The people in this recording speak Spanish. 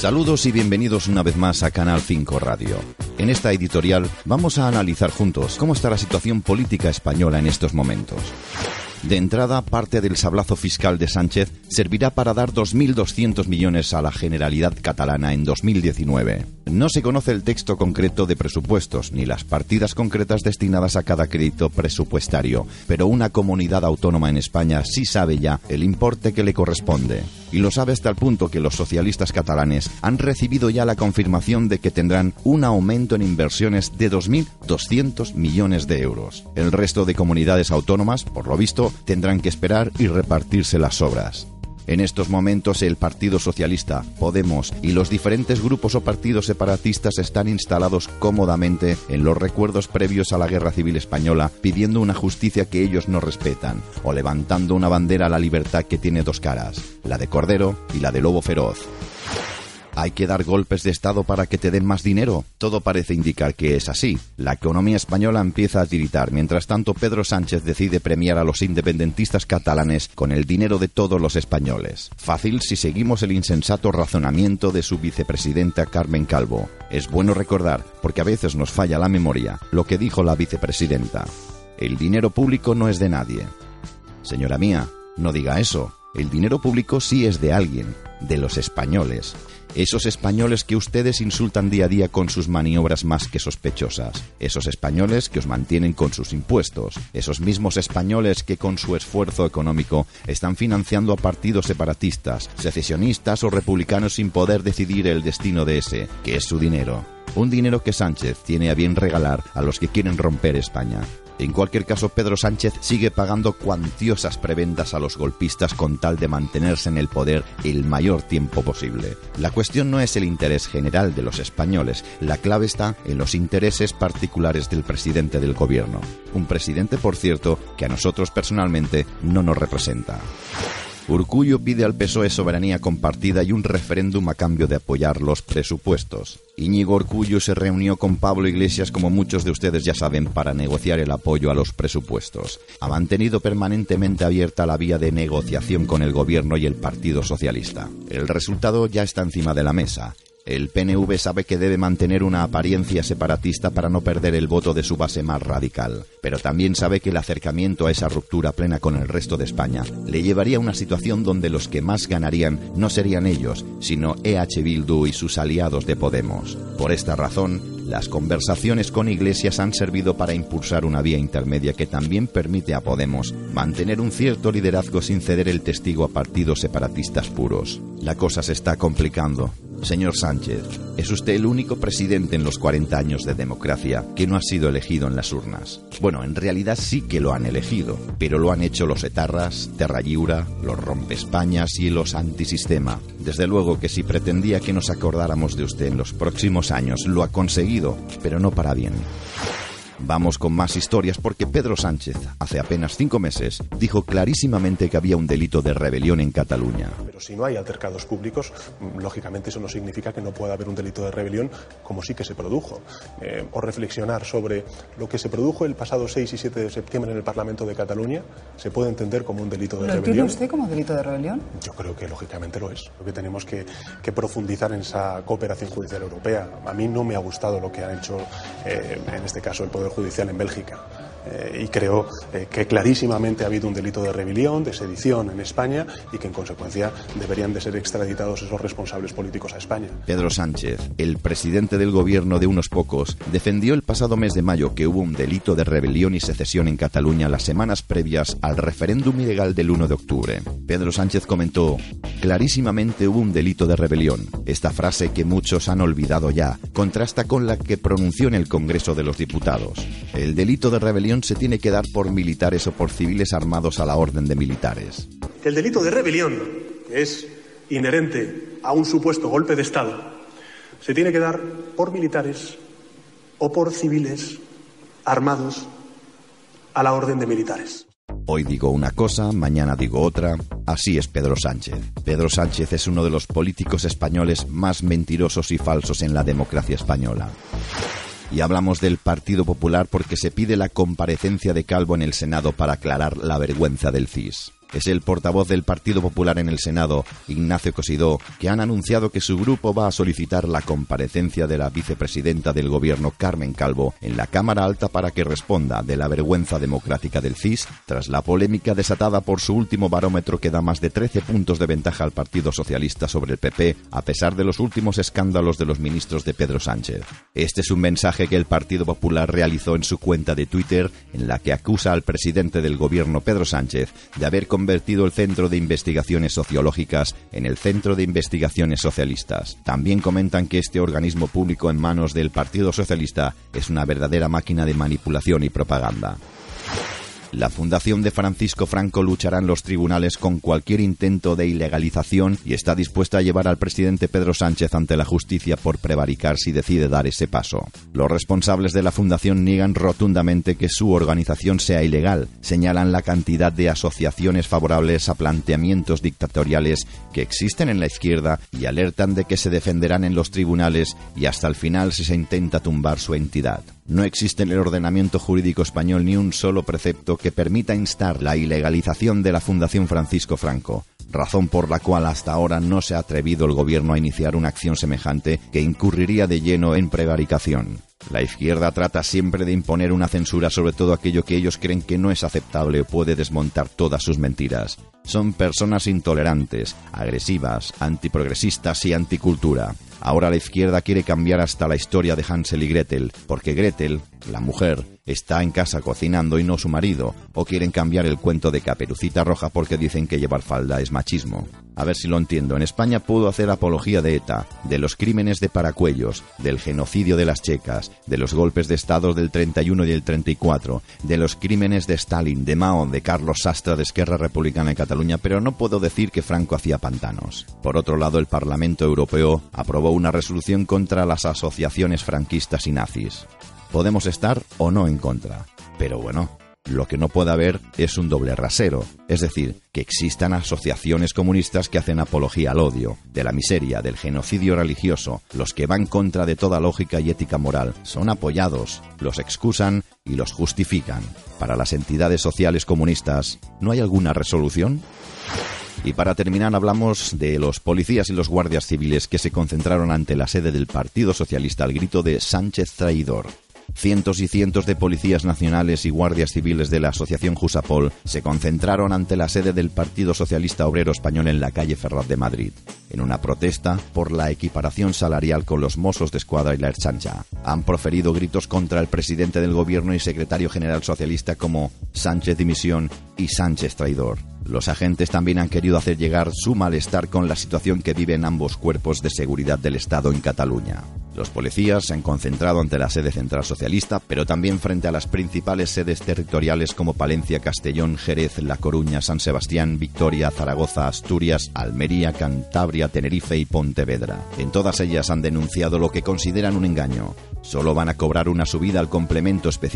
Saludos y bienvenidos una vez más a Canal 5 Radio. En esta editorial vamos a analizar juntos cómo está la situación política española en estos momentos. De entrada, parte del sablazo fiscal de Sánchez servirá para dar 2.200 millones a la Generalidad catalana en 2019. No se conoce el texto concreto de presupuestos ni las partidas concretas destinadas a cada crédito presupuestario, pero una comunidad autónoma en España sí sabe ya el importe que le corresponde. Y lo sabe hasta el punto que los socialistas catalanes han recibido ya la confirmación de que tendrán un aumento en inversiones de 2.200 millones de euros. El resto de comunidades autónomas, por lo visto, tendrán que esperar y repartirse las obras. En estos momentos el Partido Socialista, Podemos y los diferentes grupos o partidos separatistas están instalados cómodamente en los recuerdos previos a la Guerra Civil Española, pidiendo una justicia que ellos no respetan, o levantando una bandera a la libertad que tiene dos caras, la de Cordero y la de Lobo Feroz. ¿Hay que dar golpes de Estado para que te den más dinero? Todo parece indicar que es así. La economía española empieza a tiritar. Mientras tanto, Pedro Sánchez decide premiar a los independentistas catalanes con el dinero de todos los españoles. Fácil si seguimos el insensato razonamiento de su vicepresidenta Carmen Calvo. Es bueno recordar, porque a veces nos falla la memoria, lo que dijo la vicepresidenta. El dinero público no es de nadie. Señora mía, no diga eso. El dinero público sí es de alguien, de los españoles. Esos españoles que ustedes insultan día a día con sus maniobras más que sospechosas. Esos españoles que os mantienen con sus impuestos. Esos mismos españoles que con su esfuerzo económico están financiando a partidos separatistas, secesionistas o republicanos sin poder decidir el destino de ese, que es su dinero. Un dinero que Sánchez tiene a bien regalar a los que quieren romper España. En cualquier caso, Pedro Sánchez sigue pagando cuantiosas prebendas a los golpistas con tal de mantenerse en el poder el mayor tiempo posible. La cuestión no es el interés general de los españoles, la clave está en los intereses particulares del presidente del gobierno. Un presidente, por cierto, que a nosotros personalmente no nos representa. Urcullo pide al PSOE soberanía compartida y un referéndum a cambio de apoyar los presupuestos. Íñigo Urcullo se reunió con Pablo Iglesias, como muchos de ustedes ya saben, para negociar el apoyo a los presupuestos. Ha mantenido permanentemente abierta la vía de negociación con el gobierno y el Partido Socialista. El resultado ya está encima de la mesa. El PNV sabe que debe mantener una apariencia separatista para no perder el voto de su base más radical, pero también sabe que el acercamiento a esa ruptura plena con el resto de España le llevaría a una situación donde los que más ganarían no serían ellos, sino EH Bildu y sus aliados de Podemos. Por esta razón, las conversaciones con Iglesias han servido para impulsar una vía intermedia que también permite a Podemos mantener un cierto liderazgo sin ceder el testigo a partidos separatistas puros. La cosa se está complicando. Señor Sánchez, es usted el único presidente en los 40 años de democracia que no ha sido elegido en las urnas. Bueno, en realidad sí que lo han elegido, pero lo han hecho los etarras, Terra Lliura, los rompespañas y los antisistema. Desde luego que si pretendía que nos acordáramos de usted en los próximos años, lo ha conseguido, pero no para bien. Vamos con más historias porque Pedro Sánchez, hace apenas cinco meses, dijo clarísimamente que había un delito de rebelión en Cataluña. Pero si no hay altercados públicos, lógicamente eso no significa que no pueda haber un delito de rebelión como sí que se produjo. Eh, o reflexionar sobre lo que se produjo el pasado 6 y 7 de septiembre en el Parlamento de Cataluña se puede entender como un delito de ¿Lo rebelión. entiende usted como delito de rebelión? Yo creo que lógicamente lo es. Creo que tenemos que, que profundizar en esa cooperación judicial europea. A mí no me ha gustado lo que ha hecho eh, en este caso el Poder Judicial en Bélgica. Eh, y creo eh, que clarísimamente ha habido un delito de rebelión, de sedición en España y que en consecuencia deberían de ser extraditados esos responsables políticos a España. Pedro Sánchez, el presidente del gobierno de unos pocos, defendió el pasado mes de mayo que hubo un delito de rebelión y secesión en Cataluña las semanas previas al referéndum ilegal del 1 de octubre. Pedro Sánchez comentó, clarísimamente hubo un delito de rebelión. Esta frase que muchos han olvidado ya contrasta con la que pronunció en el Congreso de los Diputados. El delito de rebelión se tiene que dar por militares o por civiles armados a la orden de militares. El delito de rebelión, que es inherente a un supuesto golpe de Estado, se tiene que dar por militares o por civiles armados a la orden de militares. Hoy digo una cosa, mañana digo otra. Así es Pedro Sánchez. Pedro Sánchez es uno de los políticos españoles más mentirosos y falsos en la democracia española. Y hablamos del Partido Popular porque se pide la comparecencia de Calvo en el Senado para aclarar la vergüenza del CIS. Es el portavoz del Partido Popular en el Senado, Ignacio Cosidó, que han anunciado que su grupo va a solicitar la comparecencia de la vicepresidenta del gobierno, Carmen Calvo, en la Cámara Alta para que responda de la vergüenza democrática del CIS tras la polémica desatada por su último barómetro que da más de 13 puntos de ventaja al Partido Socialista sobre el PP, a pesar de los últimos escándalos de los ministros de Pedro Sánchez. Este es un mensaje que el Partido Popular realizó en su cuenta de Twitter, en la que acusa al presidente del gobierno, Pedro Sánchez, de haber convertido el Centro de Investigaciones Sociológicas en el Centro de Investigaciones Socialistas. También comentan que este organismo público en manos del Partido Socialista es una verdadera máquina de manipulación y propaganda. La Fundación de Francisco Franco luchará en los tribunales con cualquier intento de ilegalización y está dispuesta a llevar al presidente Pedro Sánchez ante la justicia por prevaricar si decide dar ese paso. Los responsables de la Fundación niegan rotundamente que su organización sea ilegal, señalan la cantidad de asociaciones favorables a planteamientos dictatoriales que existen en la izquierda y alertan de que se defenderán en los tribunales y hasta el final si se intenta tumbar su entidad. No existe en el ordenamiento jurídico español ni un solo precepto que permita instar la ilegalización de la Fundación Francisco Franco, razón por la cual hasta ahora no se ha atrevido el gobierno a iniciar una acción semejante que incurriría de lleno en prevaricación. La izquierda trata siempre de imponer una censura sobre todo aquello que ellos creen que no es aceptable o puede desmontar todas sus mentiras. Son personas intolerantes, agresivas, antiprogresistas y anticultura. Ahora la izquierda quiere cambiar hasta la historia de Hansel y Gretel, porque Gretel, la mujer, está en casa cocinando y no su marido, o quieren cambiar el cuento de Caperucita Roja porque dicen que llevar falda es machismo. A ver si lo entiendo, en España pudo hacer apología de ETA, de los crímenes de Paracuellos, del genocidio de las checas, de los golpes de Estado del 31 y el 34, de los crímenes de Stalin, de Mao, de Carlos Sastra de Esquerra Republicana en Cataluña, pero no puedo decir que Franco hacía pantanos. Por otro lado, el Parlamento Europeo aprobó una resolución contra las asociaciones franquistas y nazis. Podemos estar o no en contra, pero bueno, lo que no puede haber es un doble rasero, es decir, que existan asociaciones comunistas que hacen apología al odio, de la miseria, del genocidio religioso, los que van contra de toda lógica y ética moral, son apoyados, los excusan y los justifican. Para las entidades sociales comunistas, ¿no hay alguna resolución? Y para terminar hablamos de los policías y los guardias civiles que se concentraron ante la sede del Partido Socialista al grito de Sánchez traidor. Cientos y cientos de policías nacionales y guardias civiles de la Asociación Jusapol se concentraron ante la sede del Partido Socialista Obrero Español en la calle Ferraz de Madrid, en una protesta por la equiparación salarial con los mozos de escuadra y la Erchancha. Han proferido gritos contra el presidente del gobierno y secretario general socialista como Sánchez dimisión y Sánchez traidor. Los agentes también han querido hacer llegar su malestar con la situación que viven ambos cuerpos de seguridad del Estado en Cataluña. Los policías se han concentrado ante la sede central socialista, pero también frente a las principales sedes territoriales como Palencia, Castellón, Jerez, La Coruña, San Sebastián, Victoria, Zaragoza, Asturias, Almería, Cantabria, Tenerife y Pontevedra. En todas ellas han denunciado lo que consideran un engaño. Solo van a cobrar una subida al complemento específico